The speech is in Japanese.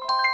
you